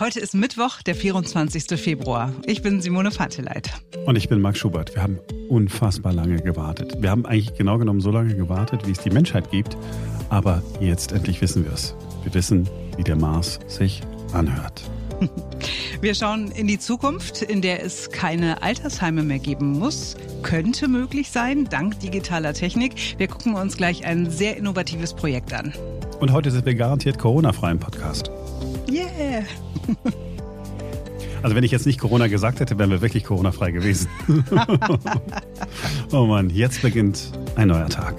Heute ist Mittwoch, der 24. Februar. Ich bin Simone Vateleit. Und ich bin Marc Schubert. Wir haben unfassbar lange gewartet. Wir haben eigentlich genau genommen so lange gewartet, wie es die Menschheit gibt. Aber jetzt endlich wissen wir es. Wir wissen, wie der Mars sich anhört. Wir schauen in die Zukunft, in der es keine Altersheime mehr geben muss. Könnte möglich sein, dank digitaler Technik. Wir gucken uns gleich ein sehr innovatives Projekt an. Und heute sind wir garantiert Corona-frei im Podcast. Yeah! Also wenn ich jetzt nicht Corona gesagt hätte, wären wir wirklich Corona-frei gewesen. oh Mann, jetzt beginnt ein neuer Tag.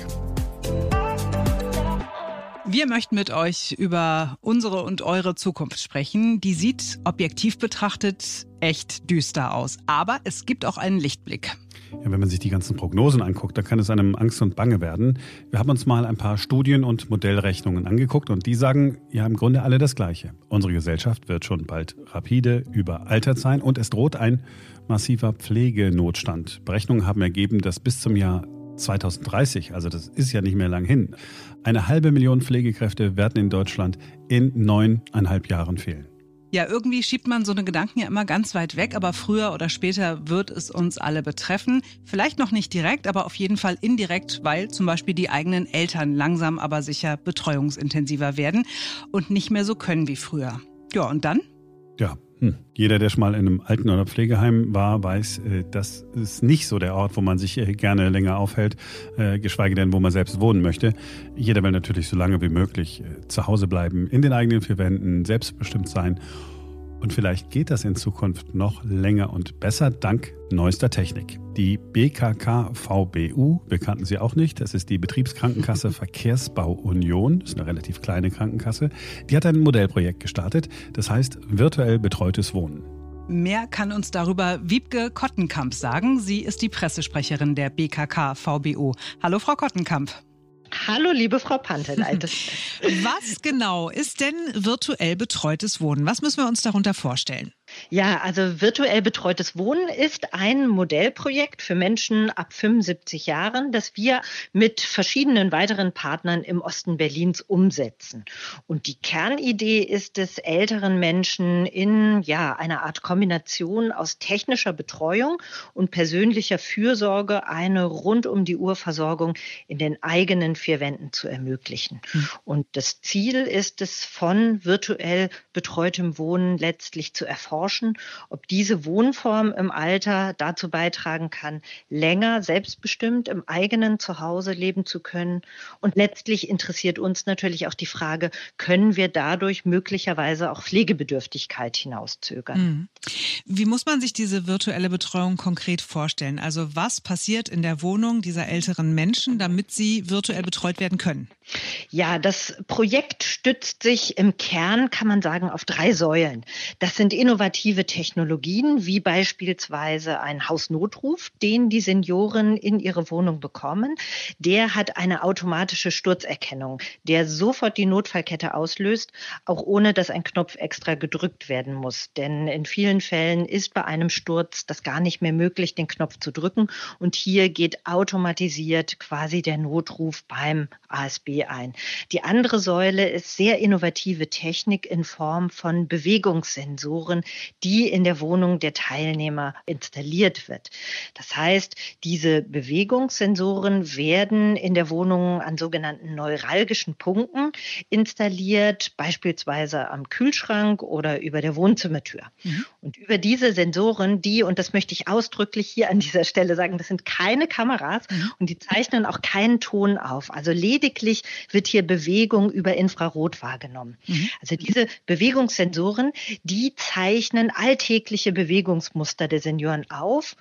Wir möchten mit euch über unsere und eure Zukunft sprechen. Die sieht objektiv betrachtet echt düster aus. Aber es gibt auch einen Lichtblick. Ja, wenn man sich die ganzen Prognosen anguckt, dann kann es einem Angst und Bange werden. Wir haben uns mal ein paar Studien und Modellrechnungen angeguckt und die sagen ja im Grunde alle das Gleiche. Unsere Gesellschaft wird schon bald rapide überaltert sein und es droht ein massiver Pflegenotstand. Berechnungen haben ergeben, dass bis zum Jahr 2030, also das ist ja nicht mehr lang hin, eine halbe Million Pflegekräfte werden in Deutschland in neuneinhalb Jahren fehlen. Ja, irgendwie schiebt man so eine Gedanken ja immer ganz weit weg, aber früher oder später wird es uns alle betreffen. Vielleicht noch nicht direkt, aber auf jeden Fall indirekt, weil zum Beispiel die eigenen Eltern langsam aber sicher betreuungsintensiver werden und nicht mehr so können wie früher. Ja, und dann? Ja, hm. Jeder, der schon mal in einem Alten- oder Pflegeheim war, weiß, äh, das ist nicht so der Ort, wo man sich äh, gerne länger aufhält, äh, geschweige denn, wo man selbst wohnen möchte. Jeder will natürlich so lange wie möglich zu Hause bleiben, in den eigenen vier Wänden, selbstbestimmt sein und vielleicht geht das in Zukunft noch länger und besser dank neuester Technik. Die BKK VBU, wir kannten sie auch nicht, das ist die Betriebskrankenkasse Verkehrsbau Union, das ist eine relativ kleine Krankenkasse, die hat ein Modellprojekt gestartet, das heißt virtuell betreutes Wohnen. Mehr kann uns darüber Wiebke Kottenkamp sagen. Sie ist die Pressesprecherin der BKK VBU. Hallo, Frau Kottenkamp. Hallo, liebe Frau Panteleit. Was genau ist denn virtuell betreutes Wohnen? Was müssen wir uns darunter vorstellen? Ja, also virtuell betreutes Wohnen ist ein Modellprojekt für Menschen ab 75 Jahren, das wir mit verschiedenen weiteren Partnern im Osten Berlins umsetzen. Und die Kernidee ist es, älteren Menschen in ja, einer Art Kombination aus technischer Betreuung und persönlicher Fürsorge eine rund um die Uhr Versorgung in den eigenen vier Wänden zu ermöglichen. Mhm. Und das Ziel ist es, von virtuell betreutem Wohnen letztlich zu erforschen erforschen, ob diese Wohnform im Alter dazu beitragen kann, länger selbstbestimmt im eigenen Zuhause leben zu können. Und letztlich interessiert uns natürlich auch die Frage, können wir dadurch möglicherweise auch Pflegebedürftigkeit hinauszögern? Mhm. Wie muss man sich diese virtuelle Betreuung konkret vorstellen? Also was passiert in der Wohnung dieser älteren Menschen, damit sie virtuell betreut werden können? Ja, das Projekt stützt sich im Kern, kann man sagen, auf drei Säulen. Das sind innovative Technologien, wie beispielsweise ein Hausnotruf, den die Senioren in ihre Wohnung bekommen. Der hat eine automatische Sturzerkennung, der sofort die Notfallkette auslöst, auch ohne dass ein Knopf extra gedrückt werden muss. Denn in vielen Fällen ist bei einem Sturz das gar nicht mehr möglich, den Knopf zu drücken. Und hier geht automatisiert quasi der Notruf beim ASB ein. Die andere Säule ist sehr innovative Technik in Form von Bewegungssensoren, die in der Wohnung der Teilnehmer installiert wird. Das heißt, diese Bewegungssensoren werden in der Wohnung an sogenannten neuralgischen Punkten installiert, beispielsweise am Kühlschrank oder über der Wohnzimmertür. Mhm. Und über diese Sensoren, die, und das möchte ich ausdrücklich hier an dieser Stelle sagen, das sind keine Kameras mhm. und die zeichnen auch keinen Ton auf. Also lediglich wird hier Bewegung über Infrarot wahrgenommen. Mhm. Also diese Bewegungssensoren, die zeichnen alltägliche Bewegungsmuster der Senioren auf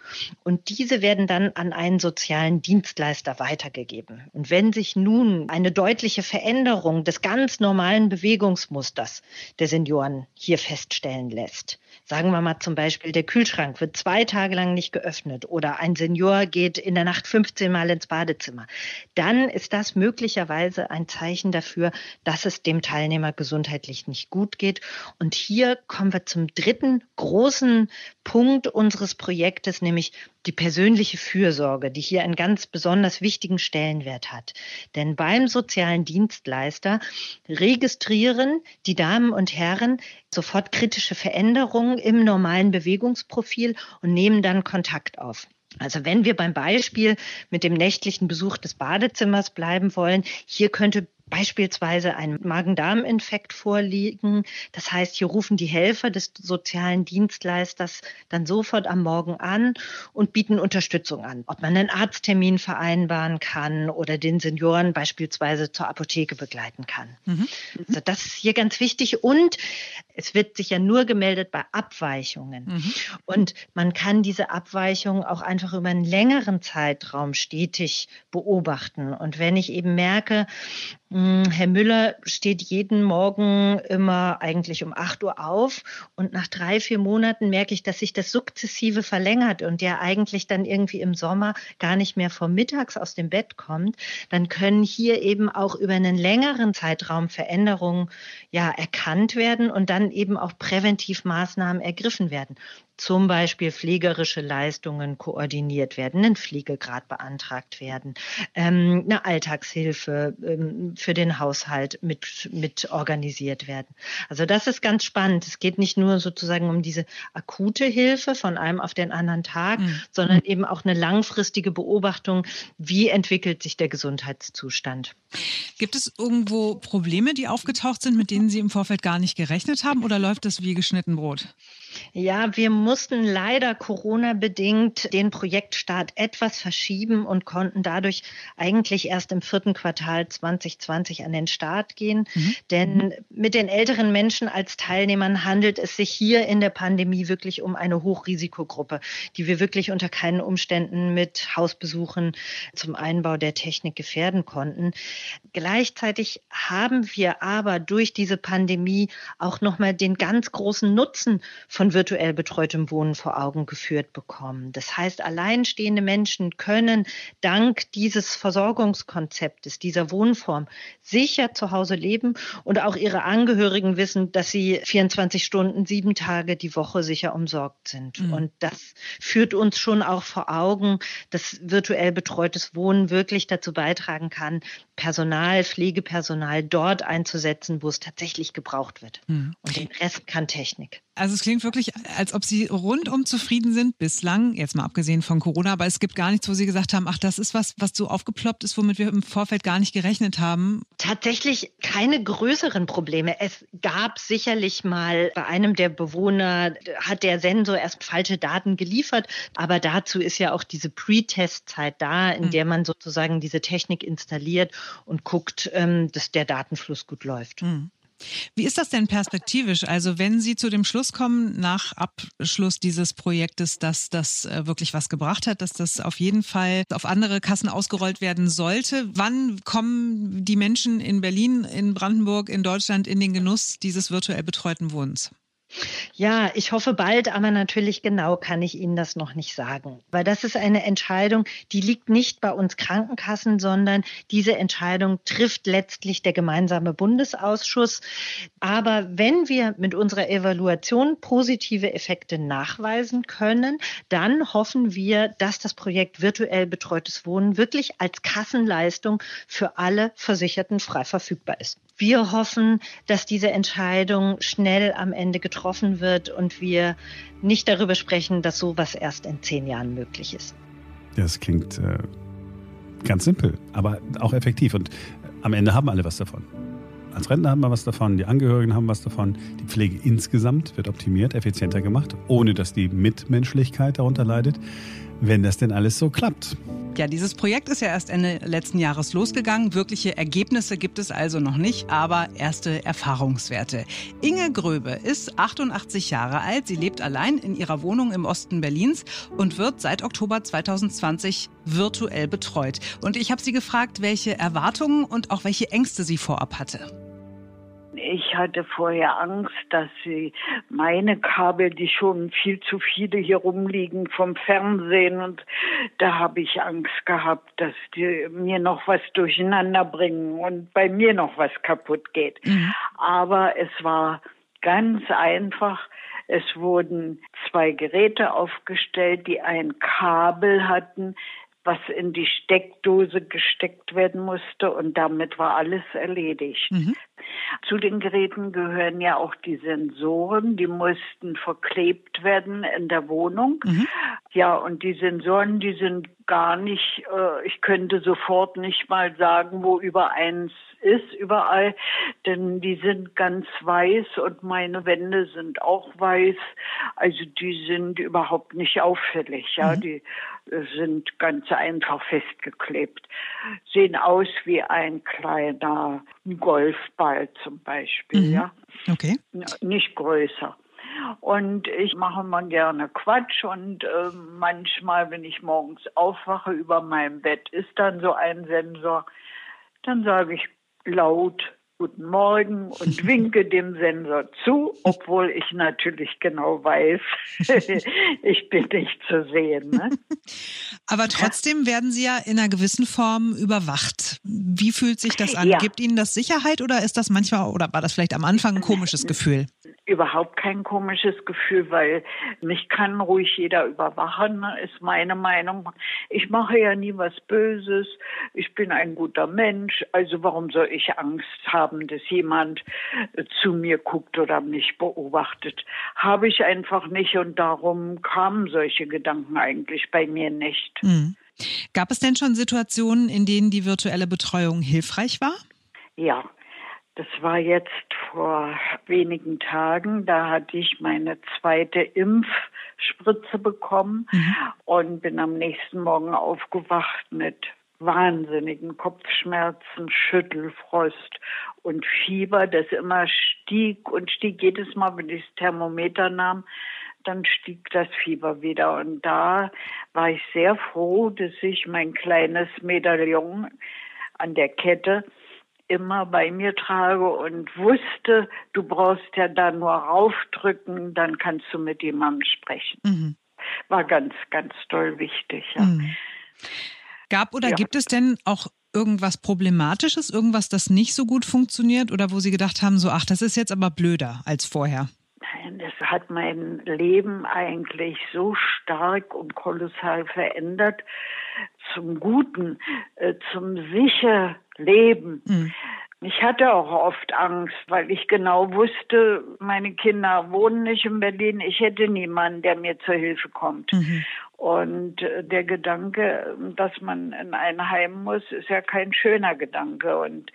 und diese werden dann an einen sozialen Dienstleister weitergegeben. Und wenn sich nun eine deutliche Veränderung des ganz normalen Bewegungsmusters der Senioren hier feststellen lässt, sagen wir mal zum Beispiel, der Kühlschrank wird zwei Tage lang nicht geöffnet oder ein Senior geht in der Nacht 15 Mal ins Badezimmer, dann ist das möglicherweise ein Zeichen dafür, dass es dem Teilnehmer gesundheitlich nicht gut geht. Und hier kommen wir zum dritten dritten großen Punkt unseres Projektes, nämlich die persönliche Fürsorge, die hier einen ganz besonders wichtigen Stellenwert hat. Denn beim sozialen Dienstleister registrieren die Damen und Herren sofort kritische Veränderungen im normalen Bewegungsprofil und nehmen dann Kontakt auf. Also wenn wir beim Beispiel mit dem nächtlichen Besuch des Badezimmers bleiben wollen, hier könnte beispielsweise ein Magen-Darm-Infekt vorliegen. Das heißt, hier rufen die Helfer des sozialen Dienstleisters dann sofort am Morgen an und bieten Unterstützung an. Ob man einen Arzttermin vereinbaren kann oder den Senioren beispielsweise zur Apotheke begleiten kann. Mhm. Also das ist hier ganz wichtig und es wird sich ja nur gemeldet bei Abweichungen. Mhm. Und man kann diese Abweichungen auch einfach über einen längeren Zeitraum stetig beobachten. Und wenn ich eben merke, Herr Müller steht jeden Morgen immer eigentlich um 8 Uhr auf und nach drei, vier Monaten merke ich, dass sich das sukzessive verlängert und der eigentlich dann irgendwie im Sommer gar nicht mehr vor mittags aus dem Bett kommt, dann können hier eben auch über einen längeren Zeitraum Veränderungen ja erkannt werden und dann eben auch präventiv Maßnahmen ergriffen werden zum Beispiel pflegerische Leistungen koordiniert werden, ein Pflegegrad beantragt werden, ähm, eine Alltagshilfe ähm, für den Haushalt mit, mit organisiert werden. Also das ist ganz spannend. Es geht nicht nur sozusagen um diese akute Hilfe von einem auf den anderen Tag, mhm. sondern eben auch eine langfristige Beobachtung, wie entwickelt sich der Gesundheitszustand. Gibt es irgendwo Probleme, die aufgetaucht sind, mit denen Sie im Vorfeld gar nicht gerechnet haben oder läuft das wie geschnitten Brot? Ja, wir mussten leider Corona-bedingt den Projektstart etwas verschieben und konnten dadurch eigentlich erst im vierten Quartal 2020 an den Start gehen. Mhm. Denn mit den älteren Menschen als Teilnehmern handelt es sich hier in der Pandemie wirklich um eine Hochrisikogruppe, die wir wirklich unter keinen Umständen mit Hausbesuchen zum Einbau der Technik gefährden konnten. Gleichzeitig haben wir aber durch diese Pandemie auch nochmal den ganz großen Nutzen von virtuell betreutem Wohnen vor Augen geführt bekommen. Das heißt, alleinstehende Menschen können dank dieses Versorgungskonzeptes, dieser Wohnform sicher zu Hause leben und auch ihre Angehörigen wissen, dass sie 24 Stunden, sieben Tage die Woche sicher umsorgt sind. Mhm. Und das führt uns schon auch vor Augen, dass virtuell betreutes Wohnen wirklich dazu beitragen kann, Personal, Pflegepersonal dort einzusetzen, wo es tatsächlich gebraucht wird. Mhm. Und den Rest kann Technik. Also es klingt wirklich, als ob Sie rundum zufrieden sind bislang, jetzt mal abgesehen von Corona, aber es gibt gar nichts, wo Sie gesagt haben, ach, das ist was, was so aufgeploppt ist, womit wir im Vorfeld gar nicht gerechnet haben. Tatsächlich keine größeren Probleme. Es gab sicherlich mal bei einem der Bewohner, hat der Sensor erst falsche Daten geliefert, aber dazu ist ja auch diese Pre-Test-Zeit da, in mhm. der man sozusagen diese Technik installiert und guckt, ähm, dass der Datenfluss gut läuft. Mhm. Wie ist das denn perspektivisch? Also wenn Sie zu dem Schluss kommen, nach Abschluss dieses Projektes, dass das äh, wirklich was gebracht hat, dass das auf jeden Fall auf andere Kassen ausgerollt werden sollte, wann kommen die Menschen in Berlin, in Brandenburg, in Deutschland in den Genuss dieses virtuell betreuten Wohnens? Ja, ich hoffe bald, aber natürlich genau kann ich Ihnen das noch nicht sagen. Weil das ist eine Entscheidung, die liegt nicht bei uns Krankenkassen, sondern diese Entscheidung trifft letztlich der gemeinsame Bundesausschuss. Aber wenn wir mit unserer Evaluation positive Effekte nachweisen können, dann hoffen wir, dass das Projekt virtuell betreutes Wohnen wirklich als Kassenleistung für alle Versicherten frei verfügbar ist. Wir hoffen, dass diese Entscheidung schnell am Ende getroffen wird und wir nicht darüber sprechen, dass sowas erst in zehn Jahren möglich ist. Das klingt äh, ganz simpel, aber auch effektiv. Und am Ende haben alle was davon. Als Rentner haben wir was davon, die Angehörigen haben was davon, die Pflege insgesamt wird optimiert, effizienter gemacht, ohne dass die Mitmenschlichkeit darunter leidet wenn das denn alles so klappt. Ja, dieses Projekt ist ja erst Ende letzten Jahres losgegangen. Wirkliche Ergebnisse gibt es also noch nicht, aber erste Erfahrungswerte. Inge Gröbe ist 88 Jahre alt. Sie lebt allein in ihrer Wohnung im Osten Berlins und wird seit Oktober 2020 virtuell betreut. Und ich habe sie gefragt, welche Erwartungen und auch welche Ängste sie vorab hatte. Ich hatte vorher Angst, dass sie meine Kabel, die schon viel zu viele hier rumliegen vom Fernsehen und da habe ich Angst gehabt, dass die mir noch was durcheinander bringen und bei mir noch was kaputt geht. Mhm. Aber es war ganz einfach. Es wurden zwei Geräte aufgestellt, die ein Kabel hatten, was in die Steckdose gesteckt werden musste und damit war alles erledigt. Mhm. Zu den Geräten gehören ja auch die Sensoren, die mussten verklebt werden in der Wohnung. Mhm. Ja, und die Sensoren, die sind gar nicht, äh, ich könnte sofort nicht mal sagen, wo über eins ist überall, denn die sind ganz weiß und meine Wände sind auch weiß. Also die sind überhaupt nicht auffällig, ja, mhm. die äh, sind ganz einfach festgeklebt. Sehen aus wie ein kleiner Golfball zum Beispiel, mhm. ja. Okay. Nicht größer. Und ich mache mal gerne Quatsch und äh, manchmal, wenn ich morgens aufwache, über meinem Bett ist dann so ein Sensor. Dann sage ich laut Guten Morgen und winke dem Sensor zu, obwohl ich natürlich genau weiß, ich bin nicht zu sehen. Ne? Aber trotzdem werden Sie ja in einer gewissen Form überwacht. Wie fühlt sich das an? Ja. Gibt Ihnen das Sicherheit oder ist das manchmal oder war das vielleicht am Anfang ein komisches Gefühl? Überhaupt kein komisches Gefühl, weil mich kann ruhig jeder überwachen, ist meine Meinung. Ich mache ja nie was Böses. Ich bin ein guter Mensch. Also warum soll ich Angst haben? dass jemand zu mir guckt oder mich beobachtet. Habe ich einfach nicht und darum kamen solche Gedanken eigentlich bei mir nicht. Mhm. Gab es denn schon Situationen, in denen die virtuelle Betreuung hilfreich war? Ja, das war jetzt vor wenigen Tagen. Da hatte ich meine zweite Impfspritze bekommen mhm. und bin am nächsten Morgen aufgewacht mit wahnsinnigen Kopfschmerzen, Schüttelfrost und Fieber, das immer stieg und stieg. Jedes Mal, wenn ich das Thermometer nahm, dann stieg das Fieber wieder. Und da war ich sehr froh, dass ich mein kleines Medaillon an der Kette immer bei mir trage und wusste, du brauchst ja da nur raufdrücken, dann kannst du mit jemandem sprechen. Mhm. War ganz, ganz toll wichtig. Ja. Mhm. Gab oder ja. gibt es denn auch irgendwas Problematisches, irgendwas, das nicht so gut funktioniert oder wo Sie gedacht haben, so, ach, das ist jetzt aber blöder als vorher? Das hat mein Leben eigentlich so stark und kolossal verändert zum Guten, äh, zum sicher Leben. Mhm. Ich hatte auch oft Angst, weil ich genau wusste, meine Kinder wohnen nicht in Berlin. Ich hätte niemanden, der mir zur Hilfe kommt. Mhm. Und äh, der Gedanke, dass man in ein Heim muss, ist ja kein schöner Gedanke. Und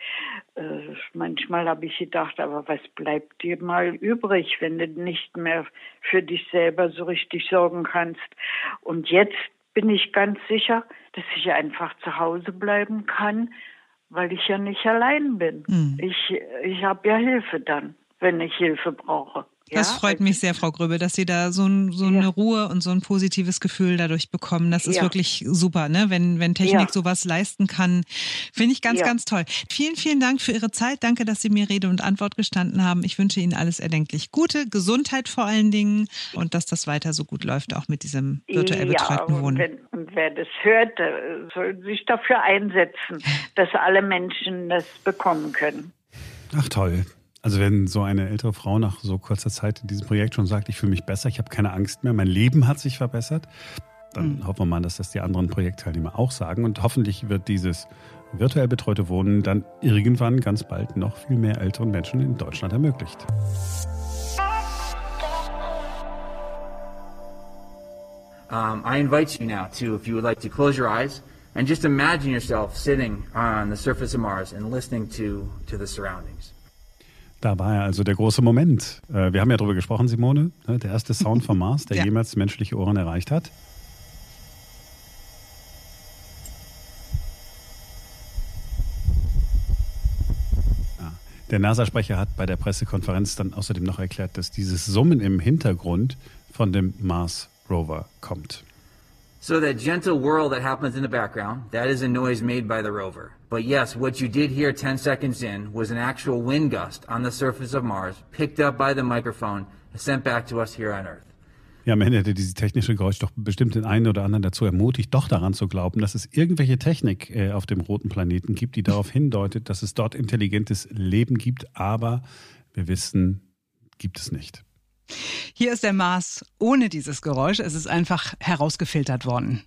äh, manchmal habe ich gedacht, aber was bleibt dir mal übrig, wenn du nicht mehr für dich selber so richtig sorgen kannst? Und jetzt bin ich ganz sicher, dass ich einfach zu Hause bleiben kann, weil ich ja nicht allein bin. Mhm. Ich, ich habe ja Hilfe dann, wenn ich Hilfe brauche. Das ja, freut mich sehr, Frau Gröbel, dass Sie da so, ein, so ja. eine Ruhe und so ein positives Gefühl dadurch bekommen. Das ist ja. wirklich super, ne? wenn, wenn Technik sowas leisten kann. Finde ich ganz, ganz toll. Vielen, vielen Dank für Ihre Zeit. Danke, dass Sie mir Rede und Antwort gestanden haben. Ich wünsche Ihnen alles erdenklich Gute, Gesundheit vor allen Dingen und dass das weiter so gut läuft, auch mit diesem virtuell betreuten Wohnen. Wenn, und wer das hört, soll sich dafür einsetzen, dass alle Menschen das bekommen können. Ach toll. Also wenn so eine ältere Frau nach so kurzer Zeit in diesem Projekt schon sagt, ich fühle mich besser, ich habe keine Angst mehr, mein Leben hat sich verbessert, dann mhm. hoffen wir mal, dass das die anderen Projektteilnehmer auch sagen. Und hoffentlich wird dieses virtuell betreute Wohnen dann irgendwann ganz bald noch viel mehr älteren Menschen in Deutschland ermöglicht. Um, I invite you now to, if you would like to close your eyes and just imagine yourself sitting on the surface of Mars and listening to, to the surroundings. Da war ja also der große Moment. Äh, wir haben ja darüber gesprochen, Simone. Ne, der erste Sound vom Mars, der ja. jemals menschliche Ohren erreicht hat. Der NASA-Sprecher hat bei der Pressekonferenz dann außerdem noch erklärt, dass dieses Summen im Hintergrund von dem Mars Rover kommt. So that gentle whirl that happens in the background, that is a noise made by the rover. But yes, what you did hear 10 seconds in was an actual wind gust on the surface of Mars, picked up by the microphone sent back to us here on Earth. Ja, am Ende hätte dieses technische Geräusch doch bestimmt den einen oder anderen dazu ermutigt, doch daran zu glauben, dass es irgendwelche Technik äh, auf dem roten Planeten gibt, die darauf hindeutet, dass es dort intelligentes Leben gibt. Aber wir wissen, gibt es nicht. Hier ist der Mars ohne dieses Geräusch. Es ist einfach herausgefiltert worden.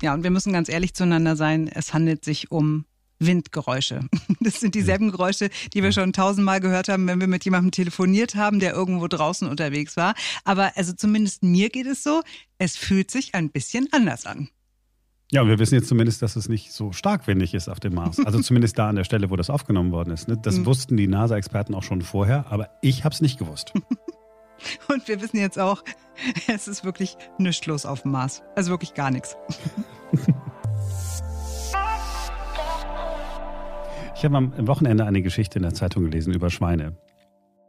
Ja, und wir müssen ganz ehrlich zueinander sein. Es handelt sich um Windgeräusche. Das sind dieselben Geräusche, die wir schon tausendmal gehört haben, wenn wir mit jemandem telefoniert haben, der irgendwo draußen unterwegs war. Aber also zumindest mir geht es so, es fühlt sich ein bisschen anders an. Ja, und wir wissen jetzt zumindest, dass es nicht so stark windig ist auf dem Mars. Also zumindest da an der Stelle, wo das aufgenommen worden ist. Ne? Das mhm. wussten die NASA-Experten auch schon vorher, aber ich habe es nicht gewusst. Und wir wissen jetzt auch, es ist wirklich nichts los auf dem Mars. Also wirklich gar nichts. Ich habe am Wochenende eine Geschichte in der Zeitung gelesen über Schweine.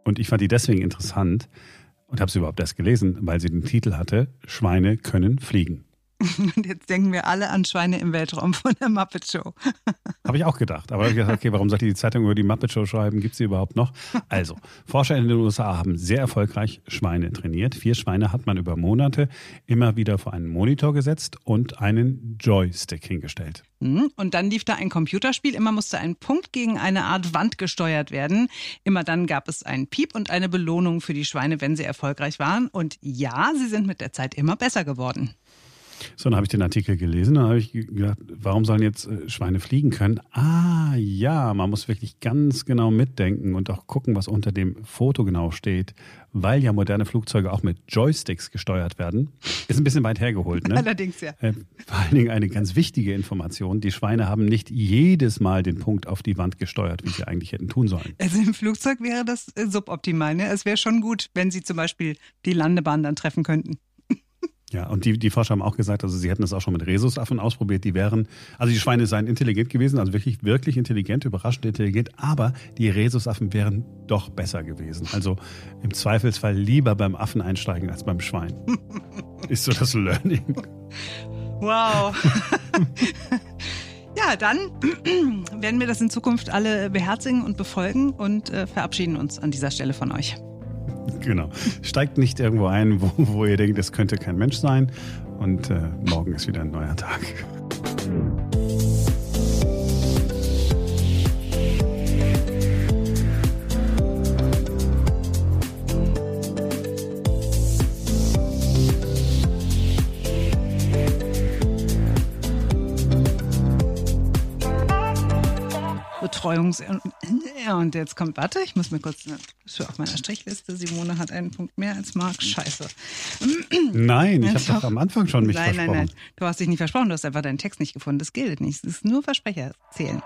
Und ich fand die deswegen interessant und habe sie überhaupt erst gelesen, weil sie den Titel hatte, Schweine können fliegen. Und jetzt denken wir alle an Schweine im Weltraum von der Muppet Show. Habe ich auch gedacht. Aber ich gedacht, okay, warum sollte die Zeitung über die Muppet Show schreiben? Gibt sie überhaupt noch? Also, Forscher in den USA haben sehr erfolgreich Schweine trainiert. Vier Schweine hat man über Monate immer wieder vor einen Monitor gesetzt und einen Joystick hingestellt. Mhm. Und dann lief da ein Computerspiel. Immer musste ein Punkt gegen eine Art Wand gesteuert werden. Immer dann gab es einen Piep und eine Belohnung für die Schweine, wenn sie erfolgreich waren. Und ja, sie sind mit der Zeit immer besser geworden. So, dann habe ich den Artikel gelesen und habe ich gedacht, warum sollen jetzt äh, Schweine fliegen können? Ah, ja, man muss wirklich ganz genau mitdenken und auch gucken, was unter dem Foto genau steht, weil ja moderne Flugzeuge auch mit Joysticks gesteuert werden. Ist ein bisschen weit hergeholt, ne? Allerdings, ja. Äh, vor allen Dingen eine ganz wichtige Information. Die Schweine haben nicht jedes Mal den Punkt auf die Wand gesteuert, wie sie eigentlich hätten tun sollen. Also im Flugzeug wäre das äh, suboptimal, ne? Es wäre schon gut, wenn sie zum Beispiel die Landebahn dann treffen könnten. Ja, und die, die Forscher haben auch gesagt, also sie hätten das auch schon mit Rhesusaffen ausprobiert, die wären, also die Schweine seien intelligent gewesen, also wirklich, wirklich intelligent, überraschend intelligent, aber die Rhesusaffen wären doch besser gewesen. Also im Zweifelsfall lieber beim Affen einsteigen als beim Schwein. Ist so das Learning. Wow. ja, dann werden wir das in Zukunft alle beherzigen und befolgen und äh, verabschieden uns an dieser Stelle von euch. Genau. Steigt nicht irgendwo ein, wo, wo ihr denkt, das könnte kein Mensch sein. Und äh, morgen ist wieder ein neuer Tag. Betreuungs- und jetzt kommt, warte, ich muss mir kurz für auf meiner Strichliste. Simone hat einen Punkt mehr als Marc. Scheiße. Nein, ich habe doch am Anfang schon mich nein, versprochen. Nein, nein, du hast dich nicht versprochen, du hast einfach deinen Text nicht gefunden. Das gilt nicht. Es ist nur Versprecher zählen.